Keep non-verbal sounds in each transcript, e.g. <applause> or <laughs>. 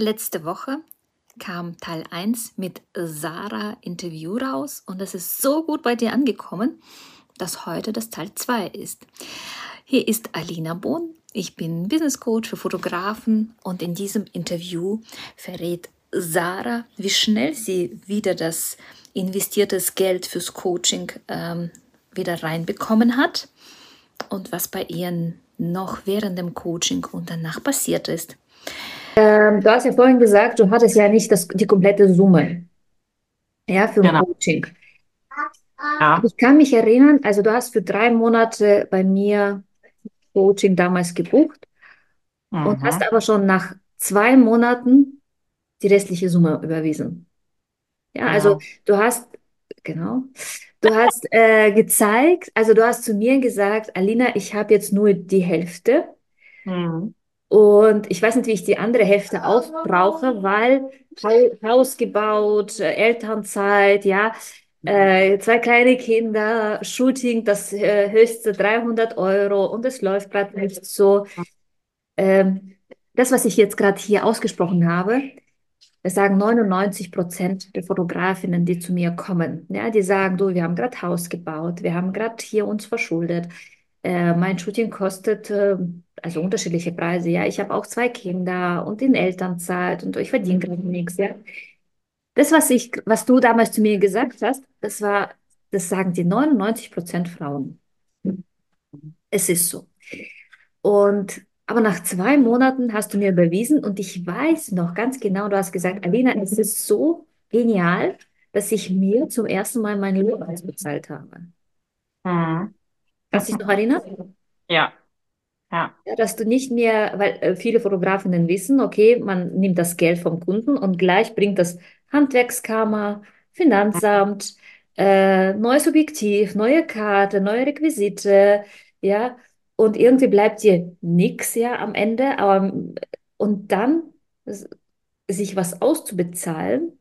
Letzte Woche kam Teil 1 mit Sarah Interview raus und es ist so gut bei dir angekommen, dass heute das Teil 2 ist. Hier ist Alina Bohn. Ich bin Business Coach für Fotografen und in diesem Interview verrät Sarah, wie schnell sie wieder das investiertes Geld fürs Coaching ähm, wieder reinbekommen hat und was bei ihr noch während dem Coaching und danach passiert ist. Ähm, du hast ja vorhin gesagt, du hattest ja nicht das, die komplette Summe ja, für genau. Coaching. Ja. Ich kann mich erinnern, also du hast für drei Monate bei mir Coaching damals gebucht mhm. und hast aber schon nach zwei Monaten die restliche Summe überwiesen. Ja, genau. also du hast, genau, du hast äh, gezeigt, also du hast zu mir gesagt, Alina, ich habe jetzt nur die Hälfte. Mhm. Und ich weiß nicht, wie ich die andere Hälfte aufbrauche, weil Haus gebaut, äh, Elternzeit, ja, äh, zwei kleine Kinder, Shooting, das äh, höchste 300 Euro und es läuft gerade nicht so. Ähm, das, was ich jetzt gerade hier ausgesprochen habe, das sagen 99 Prozent der Fotografinnen, die zu mir kommen. Ja, die sagen, du, wir haben gerade Haus gebaut, wir haben gerade hier uns verschuldet. Äh, mein Shooting kostet äh, also unterschiedliche Preise. Ja, ich habe auch zwei Kinder und in Elternzeit und ich verdiene gerade nichts. Ja, das, was ich, was du damals zu mir gesagt hast, das war, das sagen die 99 Prozent Frauen. Es ist so. Und aber nach zwei Monaten hast du mir bewiesen und ich weiß noch ganz genau, du hast gesagt, Alina, es ist so genial, dass ich mir zum ersten Mal meine Lohn bezahlt habe. Mhm. Kannst du dich noch erinnern? Ja. Ja. ja. Dass du nicht mehr, weil äh, viele Fotografinnen wissen, okay, man nimmt das Geld vom Kunden und gleich bringt das Handwerkskammer, Finanzamt, äh, neues Objektiv, neue Karte, neue Requisite, ja, und irgendwie bleibt dir nichts ja am Ende, aber und dann sich was auszubezahlen,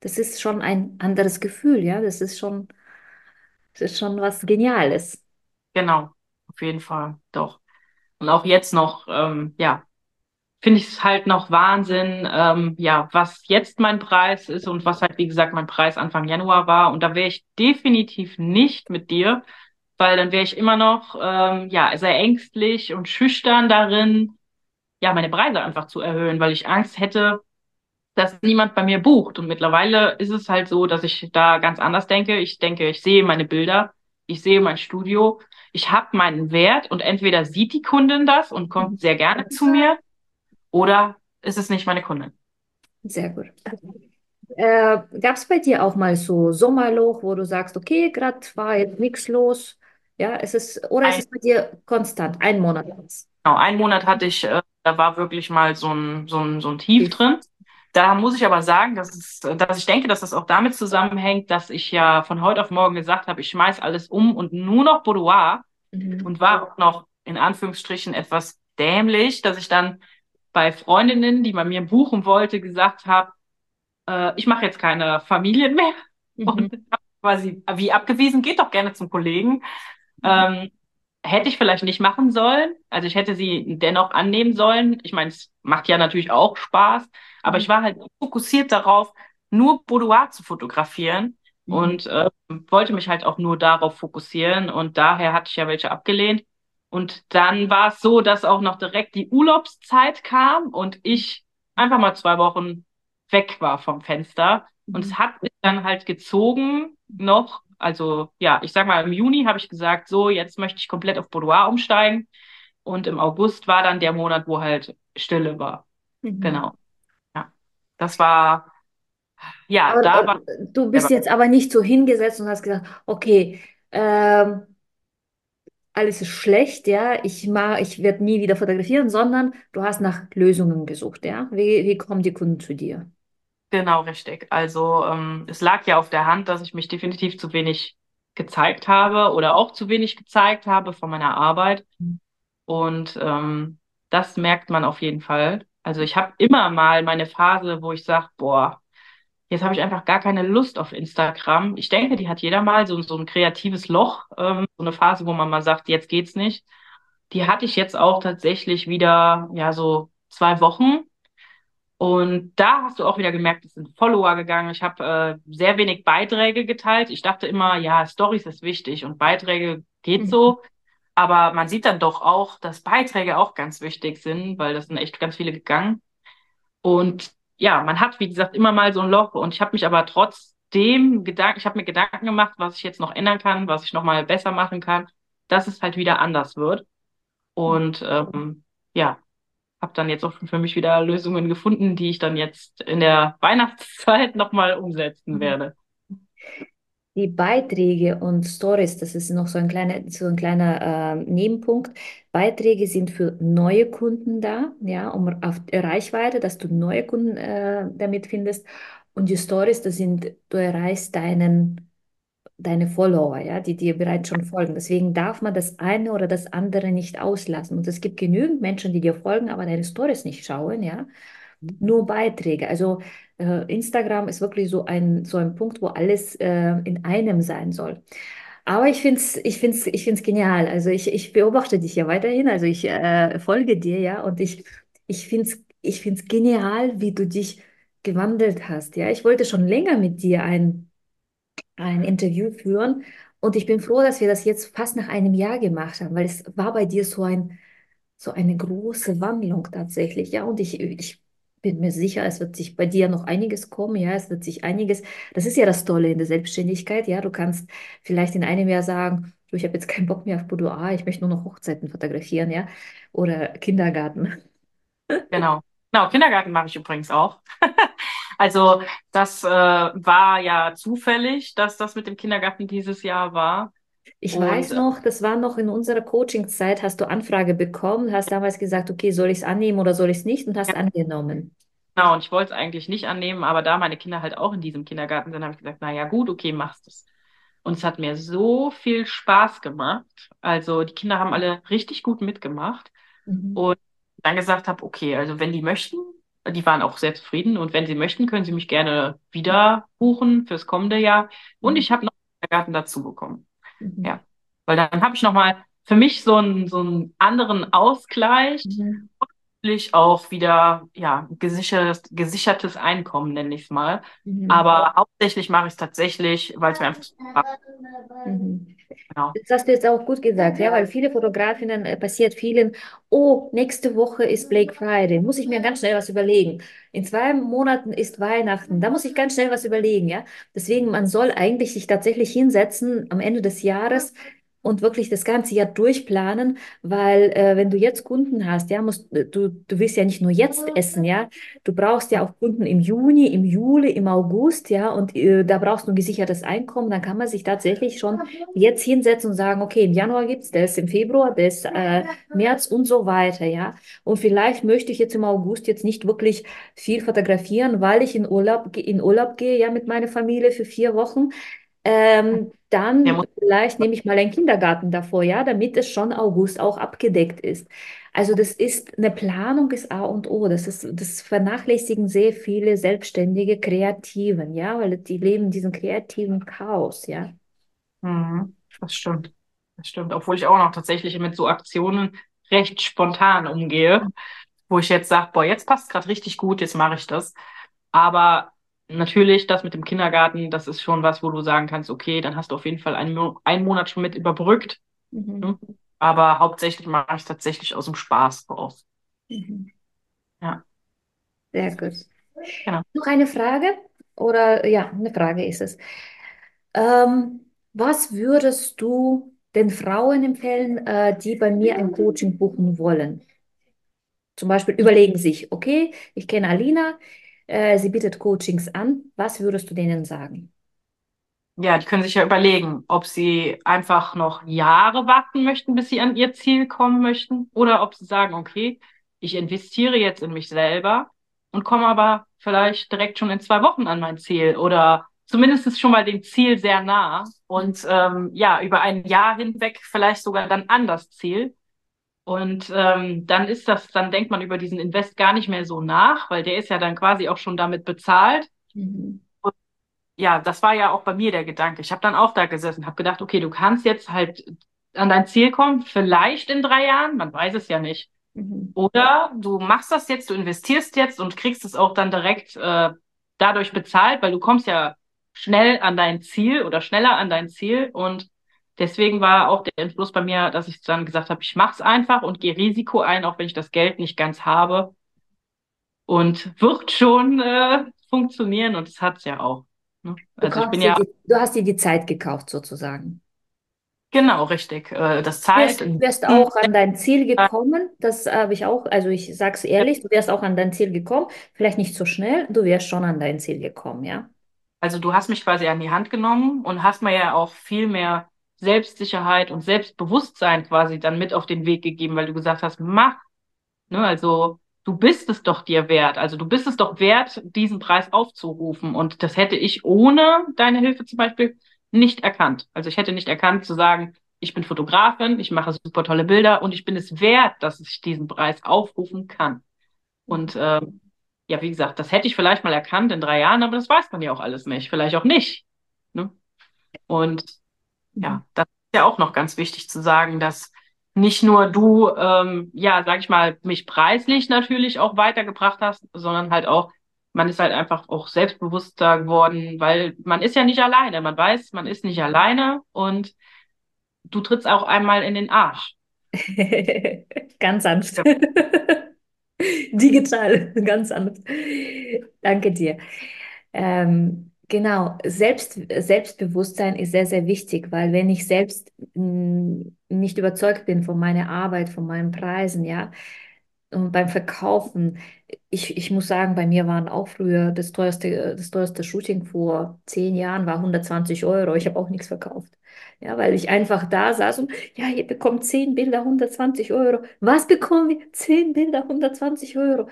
das ist schon ein anderes Gefühl, ja, das ist schon, das ist schon was Geniales. Genau, auf jeden Fall, doch. Und auch jetzt noch, ähm, ja, finde ich es halt noch Wahnsinn, ähm, ja, was jetzt mein Preis ist und was halt, wie gesagt, mein Preis Anfang Januar war. Und da wäre ich definitiv nicht mit dir weil dann wäre ich immer noch ähm, ja sehr ängstlich und schüchtern darin, ja meine Preise einfach zu erhöhen, weil ich Angst hätte, dass niemand bei mir bucht. Und mittlerweile ist es halt so, dass ich da ganz anders denke. Ich denke, ich sehe meine Bilder, ich sehe mein Studio, ich habe meinen Wert und entweder sieht die Kundin das und kommt sehr gerne zu mir oder ist es nicht meine Kundin. Sehr gut. Äh, Gab es bei dir auch mal so Sommerloch, wo du sagst, okay, gerade war jetzt nichts los, ja, es ist, oder ein, ist es bei dir konstant, ein Monat? Genau, ein Monat hatte ich, äh, da war wirklich mal so ein, so ein, so ein Tief drin. Da muss ich aber sagen, dass, es, dass ich denke, dass das auch damit zusammenhängt, dass ich ja von heute auf morgen gesagt habe, ich schmeiß alles um und nur noch Boudoir mhm. und war auch noch in Anführungsstrichen etwas dämlich, dass ich dann bei Freundinnen, die bei mir buchen wollte, gesagt habe, äh, ich mache jetzt keine Familien mehr mhm. und quasi wie abgewiesen, geht doch gerne zum Kollegen. Ähm, hätte ich vielleicht nicht machen sollen. Also ich hätte sie dennoch annehmen sollen. Ich meine, es macht ja natürlich auch Spaß, aber mhm. ich war halt fokussiert darauf, nur Boudoir zu fotografieren mhm. und äh, wollte mich halt auch nur darauf fokussieren und daher hatte ich ja welche abgelehnt. Und dann war es so, dass auch noch direkt die Urlaubszeit kam und ich einfach mal zwei Wochen weg war vom Fenster. Mhm. Und es hat mich dann halt gezogen noch also ja, ich sag mal, im Juni habe ich gesagt, so, jetzt möchte ich komplett auf Boudoir umsteigen. Und im August war dann der Monat, wo halt Stille war. Mhm. Genau. Ja. Das war, ja, aber, da war. Du bist jetzt aber nicht so hingesetzt und hast gesagt, okay, ähm, alles ist schlecht, ja, ich mach, ich werde nie wieder fotografieren, sondern du hast nach Lösungen gesucht, ja. Wie, wie kommen die Kunden zu dir? Genau, richtig. Also ähm, es lag ja auf der Hand, dass ich mich definitiv zu wenig gezeigt habe oder auch zu wenig gezeigt habe von meiner Arbeit. Und ähm, das merkt man auf jeden Fall. Also ich habe immer mal meine Phase, wo ich sage, boah, jetzt habe ich einfach gar keine Lust auf Instagram. Ich denke, die hat jeder mal, so, so ein kreatives Loch, ähm, so eine Phase, wo man mal sagt, jetzt geht's nicht. Die hatte ich jetzt auch tatsächlich wieder, ja, so zwei Wochen Und da hast du auch wieder gemerkt, es sind Follower gegangen. Ich habe äh, sehr wenig Beiträge geteilt. Ich dachte immer, ja, Stories ist wichtig und Beiträge geht mhm. so. Aber man sieht dann doch auch, dass Beiträge auch ganz wichtig sind, weil das sind echt ganz viele gegangen. Und ja, man hat, wie gesagt, immer mal so ein Loch. Und ich habe mich aber trotzdem Gedanken, ich habe mir Gedanken gemacht, was ich jetzt noch ändern kann, was ich noch mal besser machen kann, dass es halt wieder anders wird. Und ähm, ja, habe dann jetzt auch für mich wieder Lösungen gefunden, die ich dann jetzt in der Weihnachtszeit nochmal umsetzen mhm. werde. Die Beiträge und Stories, das ist noch so ein kleiner, so ein kleiner äh, Nebenpunkt. Beiträge sind für neue Kunden da, ja, um auf Reichweite, dass du neue Kunden äh, damit findest. Und die Stories, das sind, du erreichst deinen deine Follower, ja, die dir bereits schon folgen. Deswegen darf man das eine oder das andere nicht auslassen. Und es gibt genügend Menschen, die dir folgen, aber deine Stories nicht schauen, ja. Nur Beiträge. Also äh, Instagram ist wirklich so ein, so ein Punkt, wo alles äh, in einem sein soll. Aber ich finde es ich find's, ich find's genial. Also ich, ich beobachte dich ja weiterhin, also ich äh, folge dir ja und ich, ich finde es ich find's genial, wie du dich gewandelt hast. Ja, ich wollte schon länger mit dir ein ein Interview führen. Und ich bin froh, dass wir das jetzt fast nach einem Jahr gemacht haben, weil es war bei dir so ein, so eine große Wandlung tatsächlich. Ja, und ich, ich bin mir sicher, es wird sich bei dir noch einiges kommen. Ja, es wird sich einiges. Das ist ja das Tolle in der Selbstständigkeit. Ja, du kannst vielleicht in einem Jahr sagen, du, ich habe jetzt keinen Bock mehr auf Boudoir, ich möchte nur noch Hochzeiten fotografieren, ja, oder Kindergarten. Genau. Genau, Kindergarten mache ich übrigens auch. <laughs> Also das äh, war ja zufällig, dass das mit dem Kindergarten dieses Jahr war. Ich und, weiß noch, das war noch in unserer Coachingzeit, hast du Anfrage bekommen, hast damals gesagt, okay, soll ich es annehmen oder soll ich es nicht und hast ja. angenommen. Genau, und ich wollte es eigentlich nicht annehmen, aber da meine Kinder halt auch in diesem Kindergarten sind, habe ich gesagt, naja, gut, okay, machst es. Und es hat mir so viel Spaß gemacht. Also die Kinder haben alle richtig gut mitgemacht. Mhm. Und dann gesagt habe, okay, also wenn die möchten, die waren auch sehr zufrieden und wenn Sie möchten, können Sie mich gerne wieder buchen fürs kommende Jahr. Und ich habe noch einen Garten dazu bekommen. Mhm. Ja, weil dann habe ich noch mal für mich so einen so einen anderen Ausgleich mhm. Auch wieder ja gesichertes gesichertes Einkommen nenne ich es mal. Mhm. Aber hauptsächlich mache ich es tatsächlich, weil es mir einfach mhm. Genau. Das hast du jetzt auch gut gesagt, ja, weil viele Fotografinnen äh, passiert vielen, oh, nächste Woche ist Black Friday, muss ich mir ganz schnell was überlegen. In zwei Monaten ist Weihnachten, da muss ich ganz schnell was überlegen, ja. Deswegen, man soll eigentlich sich tatsächlich hinsetzen am Ende des Jahres, und wirklich das ganze Jahr durchplanen, weil äh, wenn du jetzt Kunden hast, ja, musst äh, du, du willst ja nicht nur jetzt essen, ja, du brauchst ja auch Kunden im Juni, im Juli, im August, ja, und äh, da brauchst du ein gesichertes Einkommen, dann kann man sich tatsächlich schon jetzt hinsetzen und sagen, okay, im Januar gibt's das, im Februar das, äh, März und so weiter, ja, und vielleicht möchte ich jetzt im August jetzt nicht wirklich viel fotografieren, weil ich in Urlaub, in Urlaub gehe, ja, mit meiner Familie für vier Wochen, ähm, dann ja, vielleicht nehme ich mal einen Kindergarten davor, ja, damit es schon August auch abgedeckt ist. Also das ist eine Planung ist A und O. Das ist, das vernachlässigen sehr viele selbstständige Kreativen, ja, weil die leben in diesem kreativen Chaos, ja. Mhm, das stimmt. Das stimmt. Obwohl ich auch noch tatsächlich mit so Aktionen recht spontan umgehe, wo ich jetzt sage, boah, jetzt passt gerade richtig gut, jetzt mache ich das. Aber natürlich, das mit dem Kindergarten, das ist schon was, wo du sagen kannst, okay, dann hast du auf jeden Fall einen, einen Monat schon mit überbrückt. Mhm. Ne? Aber hauptsächlich mache ich es tatsächlich aus dem Spaß raus. Mhm. Ja. Sehr gut. Genau. Noch eine Frage? Oder ja, eine Frage ist es. Ähm, was würdest du den Frauen empfehlen, äh, die bei mir ein Coaching buchen wollen? Zum Beispiel überlegen sich, okay, ich kenne Alina, äh, sie bietet Coachings an. Was würdest du denen sagen? Ja, die können sich ja überlegen, ob sie einfach noch Jahre warten möchten, bis sie an ihr Ziel kommen möchten, oder ob sie sagen, okay, ich investiere jetzt in mich selber und komme aber vielleicht direkt schon in zwei Wochen an mein Ziel oder zumindest ist schon mal dem Ziel sehr nah und ähm, ja, über ein Jahr hinweg vielleicht sogar dann an das Ziel. Und ähm, dann ist das, dann denkt man über diesen Invest gar nicht mehr so nach, weil der ist ja dann quasi auch schon damit bezahlt. Mhm. Und ja, das war ja auch bei mir der Gedanke. Ich habe dann auch da gesessen, habe gedacht, okay, du kannst jetzt halt an dein Ziel kommen, vielleicht in drei Jahren, man weiß es ja nicht. Mhm. Oder du machst das jetzt, du investierst jetzt und kriegst es auch dann direkt äh, dadurch bezahlt, weil du kommst ja schnell an dein Ziel oder schneller an dein Ziel. Und deswegen war auch der Entschluss bei mir, dass ich dann gesagt habe, ich mache es einfach und gehe Risiko ein, auch wenn ich das Geld nicht ganz habe. Und wird schon äh, funktionieren und es hat es ja auch. Ne? Also ich bin ja, die, du hast dir die Zeit gekauft sozusagen. Genau, richtig. Äh, das Zeit. Du wärst, auch an dein Ziel gekommen. Das habe ich auch, also ich sage es ehrlich, du wärst auch an dein Ziel gekommen. Vielleicht nicht so schnell, du wärst schon an dein Ziel gekommen, ja. Also du hast mich quasi an die Hand genommen und hast mir ja auch viel mehr Selbstsicherheit und Selbstbewusstsein quasi dann mit auf den Weg gegeben, weil du gesagt hast, mach. Ne, also du bist es doch dir wert. Also du bist es doch wert, diesen Preis aufzurufen. Und das hätte ich ohne deine Hilfe zum Beispiel nicht erkannt. Also ich hätte nicht erkannt zu sagen, ich bin Fotografin, ich mache super tolle Bilder und ich bin es wert, dass ich diesen Preis aufrufen kann. Und äh, ja, wie gesagt, das hätte ich vielleicht mal erkannt in drei Jahren, aber das weiß man ja auch alles nicht. Vielleicht auch nicht. Ne? Und ja, das ist ja auch noch ganz wichtig zu sagen, dass nicht nur du, ähm, ja, sag ich mal, mich preislich natürlich auch weitergebracht hast, sondern halt auch man ist halt einfach auch selbstbewusster geworden, weil man ist ja nicht alleine. Man weiß, man ist nicht alleine und du trittst auch einmal in den Arsch. <laughs> ganz sanft. Ja. <laughs> Digital, ganz sanft. Danke dir. Ähm, genau, Selbst, Selbstbewusstsein ist sehr, sehr wichtig, weil wenn ich selbst mh, nicht überzeugt bin von meiner Arbeit, von meinen Preisen, ja, und beim Verkaufen, ich, ich muss sagen, bei mir waren auch früher das teuerste, das teuerste Shooting vor zehn Jahren war 120 Euro. Ich habe auch nichts verkauft. Ja, weil ich einfach da saß und ja, ihr bekommt zehn Bilder, 120 Euro. Was bekommen wir? Zehn Bilder, 120 Euro.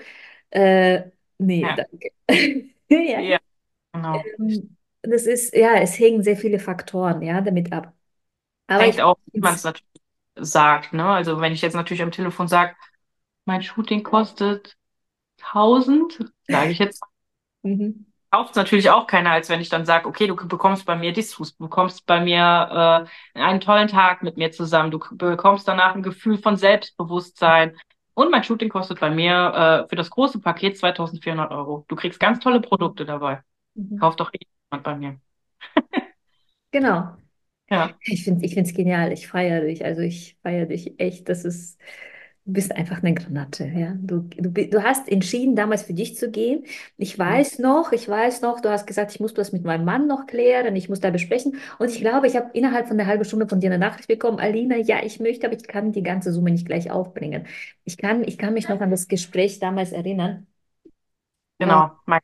Äh, nee, ja. danke. <laughs> ja. ja, genau. Ähm, das ist, ja, es hängen sehr viele Faktoren, ja, damit ab. Aber Hängt ich, auch, wie man es natürlich sagt, ne? Also wenn ich jetzt natürlich am Telefon sage, mein Shooting kostet 1000, sage ich jetzt. <laughs> Mhm. Kauft natürlich auch keiner, als wenn ich dann sage, okay, du bekommst bei mir dies, du bekommst bei mir äh, einen tollen Tag mit mir zusammen, du bekommst danach ein Gefühl von Selbstbewusstsein. Und mein Shooting kostet bei mir äh, für das große Paket 2400 Euro. Du kriegst ganz tolle Produkte dabei. Mhm. Kauf doch eh jemand bei mir. <laughs> genau. Ja. Ich finde es ich genial. Ich feiere dich. Also ich feiere dich echt. Das ist Du bist einfach eine Granate, ja. Du, du, du hast entschieden, damals für dich zu gehen. Ich weiß noch, ich weiß noch, du hast gesagt, ich muss das mit meinem Mann noch klären, ich muss da besprechen. Und ich glaube, ich habe innerhalb von einer halben Stunde von dir eine Nachricht bekommen, Alina, ja, ich möchte, aber ich kann die ganze Summe nicht gleich aufbringen. Ich kann, ich kann mich noch an das Gespräch damals erinnern. Genau. Mein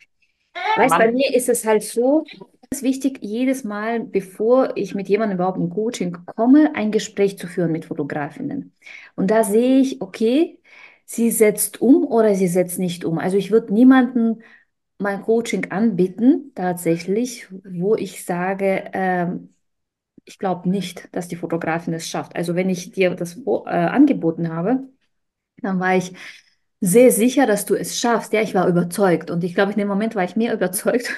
weißt, bei mir ist es halt so, es ist wichtig, jedes Mal, bevor ich mit jemandem überhaupt in Coaching komme, ein Gespräch zu führen mit Fotografinnen. Und da sehe ich, okay, sie setzt um oder sie setzt nicht um. Also ich würde niemanden mein Coaching anbieten, tatsächlich, wo ich sage, ähm, ich glaube nicht, dass die Fotografin es schafft. Also wenn ich dir das äh, angeboten habe, dann war ich sehr sicher, dass du es schaffst. Ja, ich war überzeugt. Und ich glaube, in dem Moment war ich mehr überzeugt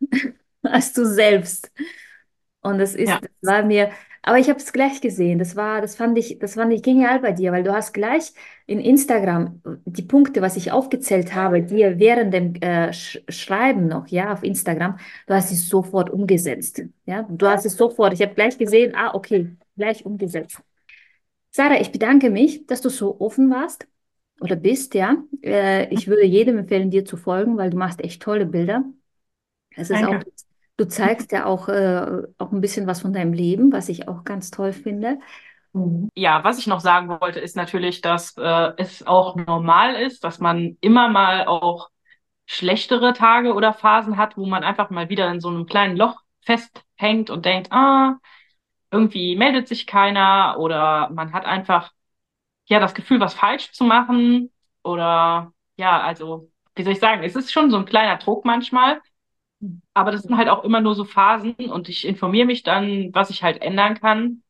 <laughs> als du selbst. Und das ist, ja. das war mir, aber ich habe es gleich gesehen. Das war, das fand ich, das fand ich genial bei dir, weil du hast gleich in Instagram die Punkte, was ich aufgezählt habe, dir während dem äh, Sch Schreiben noch, ja, auf Instagram, du hast es sofort umgesetzt. Ja, du hast es sofort. Ich habe gleich gesehen, ah, okay, gleich umgesetzt. Sarah, ich bedanke mich, dass du so offen warst oder bist, ja. Äh, ich würde jedem empfehlen, dir zu folgen, weil du machst echt tolle Bilder. Es ist Danke. auch Du zeigst ja auch, äh, auch ein bisschen was von deinem Leben, was ich auch ganz toll finde. Mhm. Ja, was ich noch sagen wollte, ist natürlich, dass äh, es auch normal ist, dass man immer mal auch schlechtere Tage oder Phasen hat, wo man einfach mal wieder in so einem kleinen Loch festhängt und denkt, ah, irgendwie meldet sich keiner oder man hat einfach ja das Gefühl, was falsch zu machen oder ja, also wie soll ich sagen, es ist schon so ein kleiner Druck manchmal, aber das sind halt auch immer nur so Phasen und ich informiere mich dann, was ich halt ändern kann.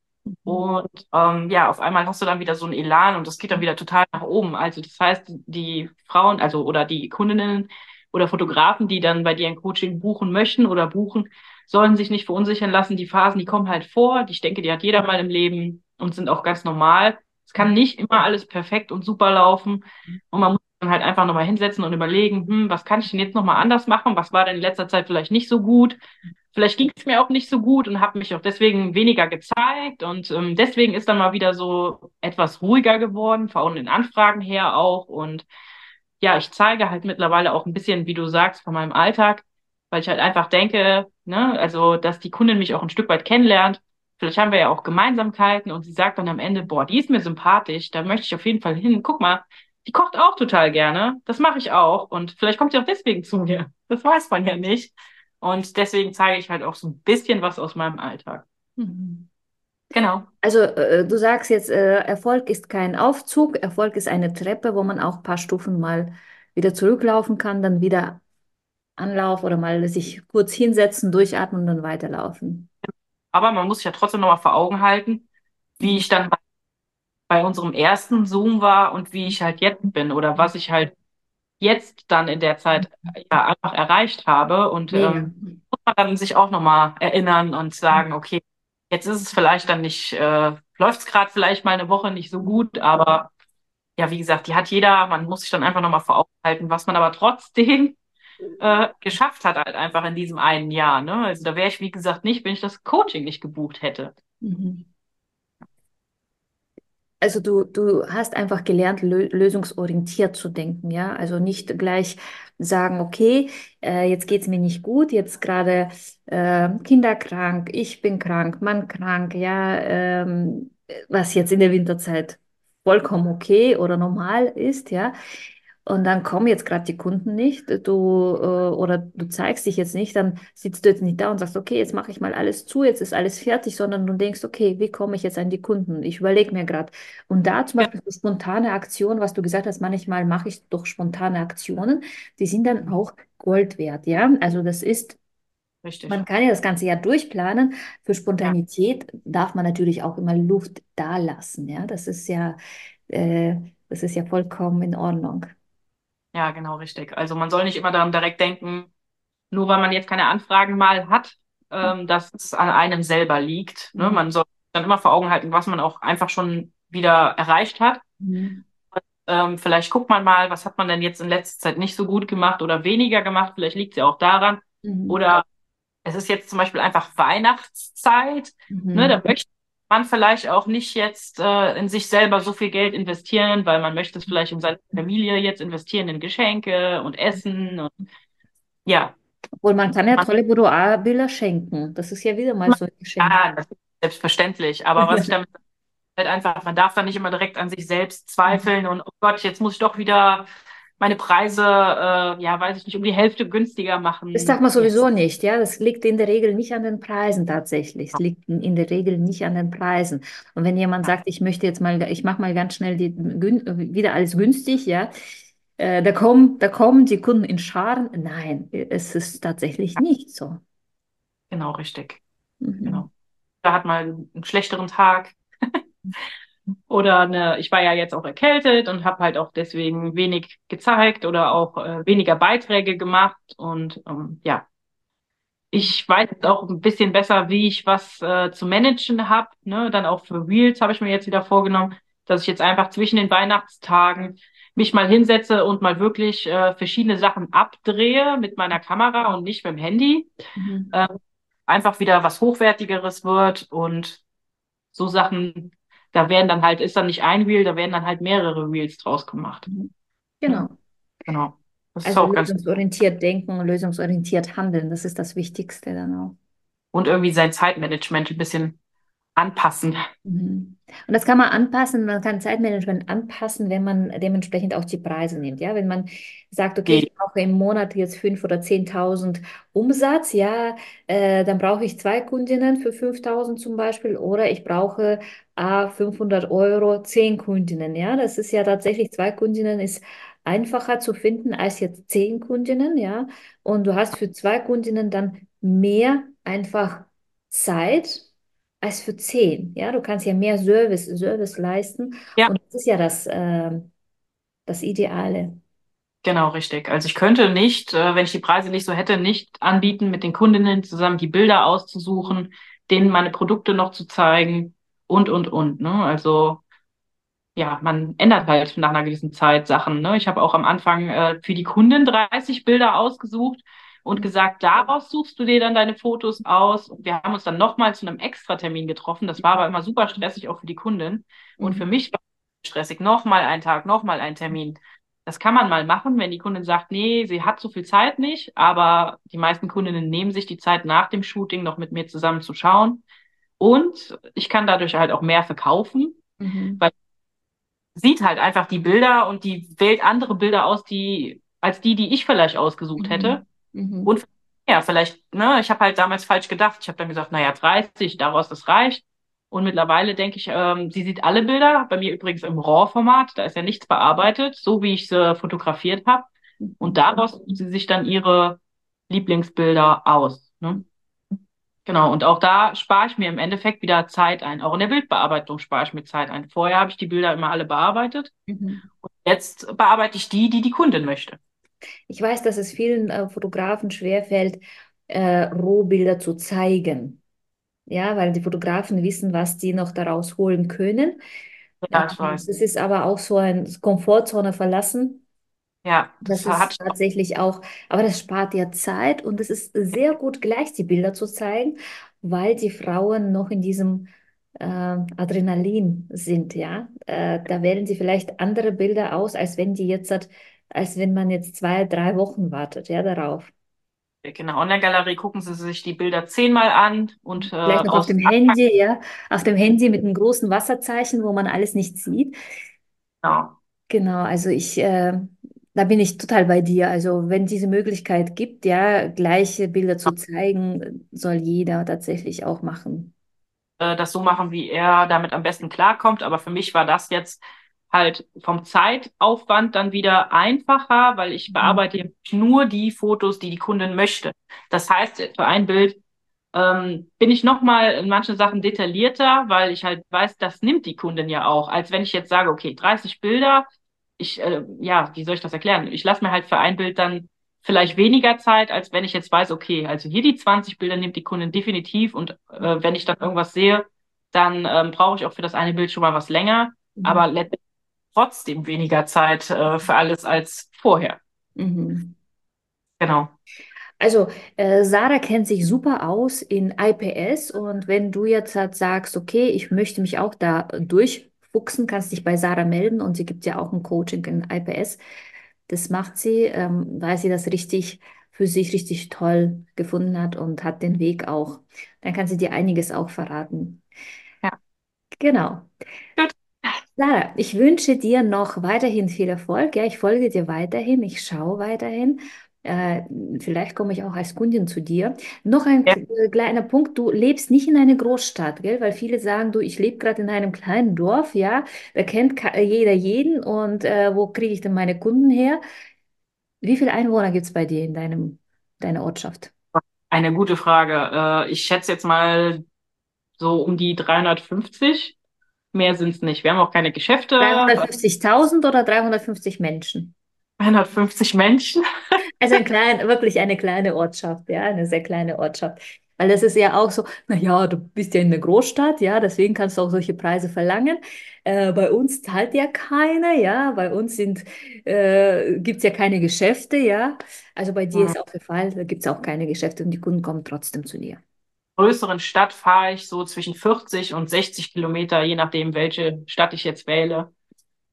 Und ähm, ja, auf einmal hast du dann wieder so ein Elan und das geht dann wieder total nach oben. Also das heißt, die Frauen, also oder die Kundinnen oder Fotografen, die dann bei dir ein Coaching buchen möchten oder buchen, sollen sich nicht verunsichern lassen. Die Phasen, die kommen halt vor. Die, ich denke, die hat jeder mal im Leben und sind auch ganz normal. Es kann nicht immer alles perfekt und super laufen. Und man muss dann halt einfach nochmal hinsetzen und überlegen, hm, was kann ich denn jetzt nochmal anders machen? Was war denn in letzter Zeit vielleicht nicht so gut? Vielleicht ging es mir auch nicht so gut und habe mich auch deswegen weniger gezeigt. Und ähm, deswegen ist dann mal wieder so etwas ruhiger geworden, vor allem in Anfragen her auch. Und ja, ich zeige halt mittlerweile auch ein bisschen, wie du sagst, von meinem Alltag, weil ich halt einfach denke, ne, also, dass die Kundin mich auch ein Stück weit kennenlernt. Vielleicht haben wir ja auch Gemeinsamkeiten und sie sagt dann am Ende, boah, die ist mir sympathisch, da möchte ich auf jeden Fall hin. Guck mal, die kocht auch total gerne. Das mache ich auch. Und vielleicht kommt sie auch deswegen zu mir. Das weiß man ja nicht. Und deswegen zeige ich halt auch so ein bisschen was aus meinem Alltag. Mhm. Genau. Also äh, du sagst jetzt, äh, Erfolg ist kein Aufzug, Erfolg ist eine Treppe, wo man auch ein paar Stufen mal wieder zurücklaufen kann, dann wieder Anlauf oder mal sich kurz hinsetzen, durchatmen und dann weiterlaufen. Aber man muss sich ja trotzdem noch mal vor Augen halten, wie ich dann bei, unserem ersten Zoom war und wie ich halt jetzt bin oder was ich halt jetzt dann in der Zeit ja einfach erreicht habe. Und ähm, muss man dann sich auch noch mal erinnern und sagen, okay, Jetzt ist es vielleicht dann nicht, äh, läuft es gerade vielleicht mal eine Woche nicht so gut, aber ja, wie gesagt, die hat jeder, man muss sich dann einfach nochmal vor Augen halten, was man aber trotzdem äh, geschafft hat, halt einfach in diesem einen Jahr. Ne? Also da wäre ich, wie gesagt, nicht, wenn ich das Coaching nicht gebucht hätte. Mhm also du, du hast einfach gelernt, lö lösungsorientiert zu denken, ja. Also nicht gleich sagen, okay, äh, jetzt geht's mir nicht gut, jetzt gerade äh, Kinder krank, ich bin krank, Mann krank, ja, ähm, was jetzt in der Winterzeit vollkommen okay oder normal ist, ja. Und dann kommen jetzt gerade die Kunden nicht, du äh, oder du zeigst dich jetzt nicht, dann sitzt du jetzt nicht da und sagst, okay, jetzt mache ich mal alles zu, jetzt ist alles fertig, sondern du denkst, okay, wie komme ich jetzt an die Kunden? Ich überlege mir gerade. Und da zum Beispiel so spontane Aktionen, was du gesagt hast, manchmal mache ich doch spontane Aktionen, die sind dann auch Gold wert, ja. Also das ist Richtig. Man kann ja das ganze Jahr durchplanen. Für Spontanität ja. darf man natürlich auch immer Luft da lassen. Ja, das ist ja, äh, das ist ja vollkommen in Ordnung. Ja, genau, richtig. Also man soll nicht immer daran direkt denken, nur weil man jetzt keine Anfragen mal hat, ähm, dass es an einem selber liegt. Ne? Mhm. Man soll dann immer vor Augen halten, was man auch einfach schon wieder erreicht hat. Mhm. Und, ähm, vielleicht guckt man mal, was hat man denn jetzt in letzter Zeit nicht so gut gemacht oder weniger gemacht. Vielleicht liegt es ja auch daran. Mhm. Oder es ist jetzt zum Beispiel einfach Weihnachtszeit. Mhm. Ne? Da möchte man vielleicht auch nicht jetzt äh, in sich selber so viel Geld investieren, weil man möchte es vielleicht in seine Familie jetzt investieren in Geschenke und Essen und ja. Obwohl man kann ja man, tolle Boudoir-Bilder schenken. Das ist ja wieder mal so ein Geschenk. Ja, das ist selbstverständlich. Aber was ich <laughs> damit halt einfach, man darf da nicht immer direkt an sich selbst zweifeln und oh Gott, jetzt muss ich doch wieder meine Preise, äh, ja, weiß ich nicht, um die Hälfte günstiger machen. Das sagt man sowieso nicht, ja. Das liegt in der Regel nicht an den Preisen tatsächlich. Es liegt in der Regel nicht an den Preisen. Und wenn jemand sagt, ich möchte jetzt mal, ich mache mal ganz schnell die, wieder alles günstig, ja, äh, da kommen, da kommen die Kunden in Scharen. Nein, es ist tatsächlich nicht so. Genau, richtig. Mhm. Genau. Da hat man einen schlechteren Tag. <laughs> Oder eine, ich war ja jetzt auch erkältet und habe halt auch deswegen wenig gezeigt oder auch äh, weniger Beiträge gemacht. Und ähm, ja, ich weiß jetzt auch ein bisschen besser, wie ich was äh, zu managen habe. Ne? Dann auch für Reels habe ich mir jetzt wieder vorgenommen, dass ich jetzt einfach zwischen den Weihnachtstagen mich mal hinsetze und mal wirklich äh, verschiedene Sachen abdrehe mit meiner Kamera und nicht mit dem Handy. Mhm. Ähm, einfach wieder was Hochwertigeres wird und so Sachen da werden dann halt, ist dann nicht ein Reel, da werden dann halt mehrere Reels draus gemacht. Genau. Genau. Das also ist auch lösungsorientiert ganz denken, lösungsorientiert handeln, das ist das Wichtigste dann auch. Und irgendwie sein Zeitmanagement ein bisschen anpassen. Mhm. Und das kann man anpassen, man kann Zeitmanagement anpassen, wenn man dementsprechend auch die Preise nimmt. Ja, wenn man sagt, okay, ich brauche im Monat jetzt 5.000 oder 10.000 Umsatz, ja, äh, dann brauche ich zwei Kundinnen für 5.000 zum Beispiel oder ich brauche äh, 500 Euro, zehn Kundinnen. Ja, das ist ja tatsächlich, zwei Kundinnen ist einfacher zu finden als jetzt zehn Kundinnen, ja. Und du hast für zwei Kundinnen dann mehr einfach Zeit als für zehn. Ja, du kannst ja mehr Service, Service leisten. Ja. Und das ist ja das, äh, das Ideale. Genau, richtig. Also ich könnte nicht, äh, wenn ich die Preise nicht so hätte, nicht anbieten, mit den Kundinnen zusammen die Bilder auszusuchen, denen meine Produkte noch zu zeigen und, und, und. Ne? Also ja, man ändert halt nach einer gewissen Zeit Sachen. Ne? Ich habe auch am Anfang äh, für die Kunden 30 Bilder ausgesucht und gesagt, daraus suchst du dir dann deine Fotos aus. Und wir haben uns dann nochmal zu einem Extratermin getroffen. Das war aber immer super stressig, auch für die Kunden. Und für mich war es stressig, nochmal ein Tag, nochmal ein Termin. Das kann man mal machen, wenn die Kundin sagt, nee, sie hat so viel Zeit nicht, aber die meisten Kundinnen nehmen sich die Zeit nach dem Shooting noch mit mir zusammen zu schauen. Und ich kann dadurch halt auch mehr verkaufen, mhm. weil sieht halt einfach die Bilder und die wählt andere Bilder aus, die als die, die ich vielleicht ausgesucht mhm. hätte. Mhm. Und ja, vielleicht, ne, ich habe halt damals falsch gedacht. Ich habe dann gesagt, naja, 30, daraus das reicht. Und mittlerweile denke ich, ähm, sie sieht alle Bilder, bei mir übrigens im RAW-Format, da ist ja nichts bearbeitet, so wie ich sie fotografiert habe. Und daraus sucht sie sich dann ihre Lieblingsbilder aus. Ne? Genau, und auch da spare ich mir im Endeffekt wieder Zeit ein. Auch in der Bildbearbeitung spare ich mir Zeit ein. Vorher habe ich die Bilder immer alle bearbeitet mhm. und jetzt bearbeite ich die, die die Kundin möchte. Ich weiß, dass es vielen äh, Fotografen schwerfällt, äh, Rohbilder zu zeigen. Ja, weil die Fotografen wissen, was die noch daraus holen können. Ja, ich weiß. Es ist aber auch so ein Komfortzone verlassen. Ja, das, das ist tatsächlich auch, aber das spart ja Zeit und es ist sehr gut, gleich die Bilder zu zeigen, weil die Frauen noch in diesem äh, Adrenalin sind, ja. Äh, da wählen sie vielleicht andere Bilder aus, als wenn die jetzt, als wenn man jetzt zwei, drei Wochen wartet, ja, darauf. Genau, in der Galerie gucken Sie sich die Bilder zehnmal an und äh, vielleicht noch auf dem Handy, ja, auf dem Handy mit einem großen Wasserzeichen, wo man alles nicht sieht. Genau. Genau, also ich, äh, da bin ich total bei dir. Also wenn diese Möglichkeit gibt, ja, gleiche Bilder zu zeigen, soll jeder tatsächlich auch machen. Äh, das so machen, wie er damit am besten klarkommt. Aber für mich war das jetzt halt vom Zeitaufwand dann wieder einfacher, weil ich mhm. bearbeite nur die Fotos, die die Kundin möchte. Das heißt, für ein Bild ähm, bin ich nochmal in manchen Sachen detaillierter, weil ich halt weiß, das nimmt die Kundin ja auch. Als wenn ich jetzt sage, okay, 30 Bilder, ich, äh, ja, wie soll ich das erklären? Ich lasse mir halt für ein Bild dann vielleicht weniger Zeit, als wenn ich jetzt weiß, okay, also hier die 20 Bilder nimmt die Kundin definitiv und äh, wenn ich dann irgendwas sehe, dann ähm, brauche ich auch für das eine Bild schon mal was länger, mhm. aber trotzdem weniger Zeit äh, für alles als vorher. Mhm. Genau. Also äh, Sarah kennt sich super aus in IPS und wenn du jetzt halt sagst, okay, ich möchte mich auch da durch fuchsen, kannst dich bei Sarah melden und sie gibt ja auch ein Coaching in IPS. Das macht sie, ähm, weil sie das richtig für sich richtig toll gefunden hat und hat den Weg auch. Dann kann sie dir einiges auch verraten. Ja. Genau. Gut. Sarah, ich wünsche dir noch weiterhin viel Erfolg. Ja, ich folge dir weiterhin, ich schaue weiterhin äh, vielleicht komme ich auch als Kundin zu dir. Noch ein ja. kleiner Punkt, du lebst nicht in einer Großstadt, gell? Weil viele sagen, du, ich lebe gerade in einem kleinen Dorf, ja, da kennt jeder jeden und äh, wo kriege ich denn meine Kunden her? Wie viele Einwohner gibt es bei dir in deinem, deiner Ortschaft? Eine gute Frage. Äh, ich schätze jetzt mal so um die 350. Mehr sind es nicht. Wir haben auch keine Geschäfte. 350.000 oder 350 Menschen? 150 Menschen. <laughs> Also ein klein, wirklich eine kleine Ortschaft, ja, eine sehr kleine Ortschaft. Weil das ist ja auch so, naja, du bist ja in der Großstadt, ja, deswegen kannst du auch solche Preise verlangen. Äh, bei uns zahlt ja keiner, ja, bei uns sind, äh, gibt es ja keine Geschäfte, ja. Also bei dir ja. ist auch der Fall, da gibt es auch keine Geschäfte und die Kunden kommen trotzdem zu dir. Größeren Stadt fahre ich so zwischen 40 und 60 Kilometer, je nachdem, welche Stadt ich jetzt wähle.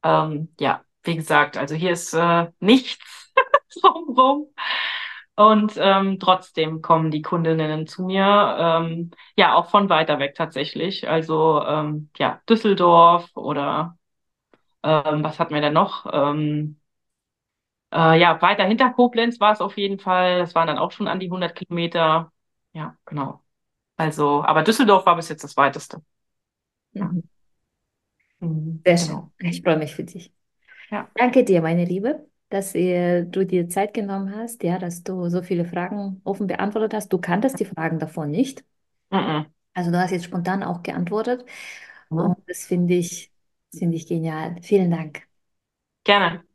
Ähm, ja, wie gesagt, also hier ist äh, nichts <laughs> drumherum. Und ähm, trotzdem kommen die Kundinnen zu mir, ähm, ja, auch von weiter weg tatsächlich. Also ähm, ja, Düsseldorf oder ähm, was hatten wir denn noch? Ähm, äh, ja, weiter hinter Koblenz war es auf jeden Fall. Das waren dann auch schon an die 100 Kilometer. Ja, genau. Also, aber Düsseldorf war bis jetzt das weiteste. Mhm. Mhm, Sehr genau. schön. Ich freue mich für dich. Ja. Danke dir, meine Liebe, dass ihr, du dir Zeit genommen hast, ja, dass du so viele Fragen offen beantwortet hast. Du kanntest die Fragen davon nicht. Mhm. Also du hast jetzt spontan auch geantwortet. Mhm. Und das finde ich, finde ich genial. Vielen Dank. Gerne.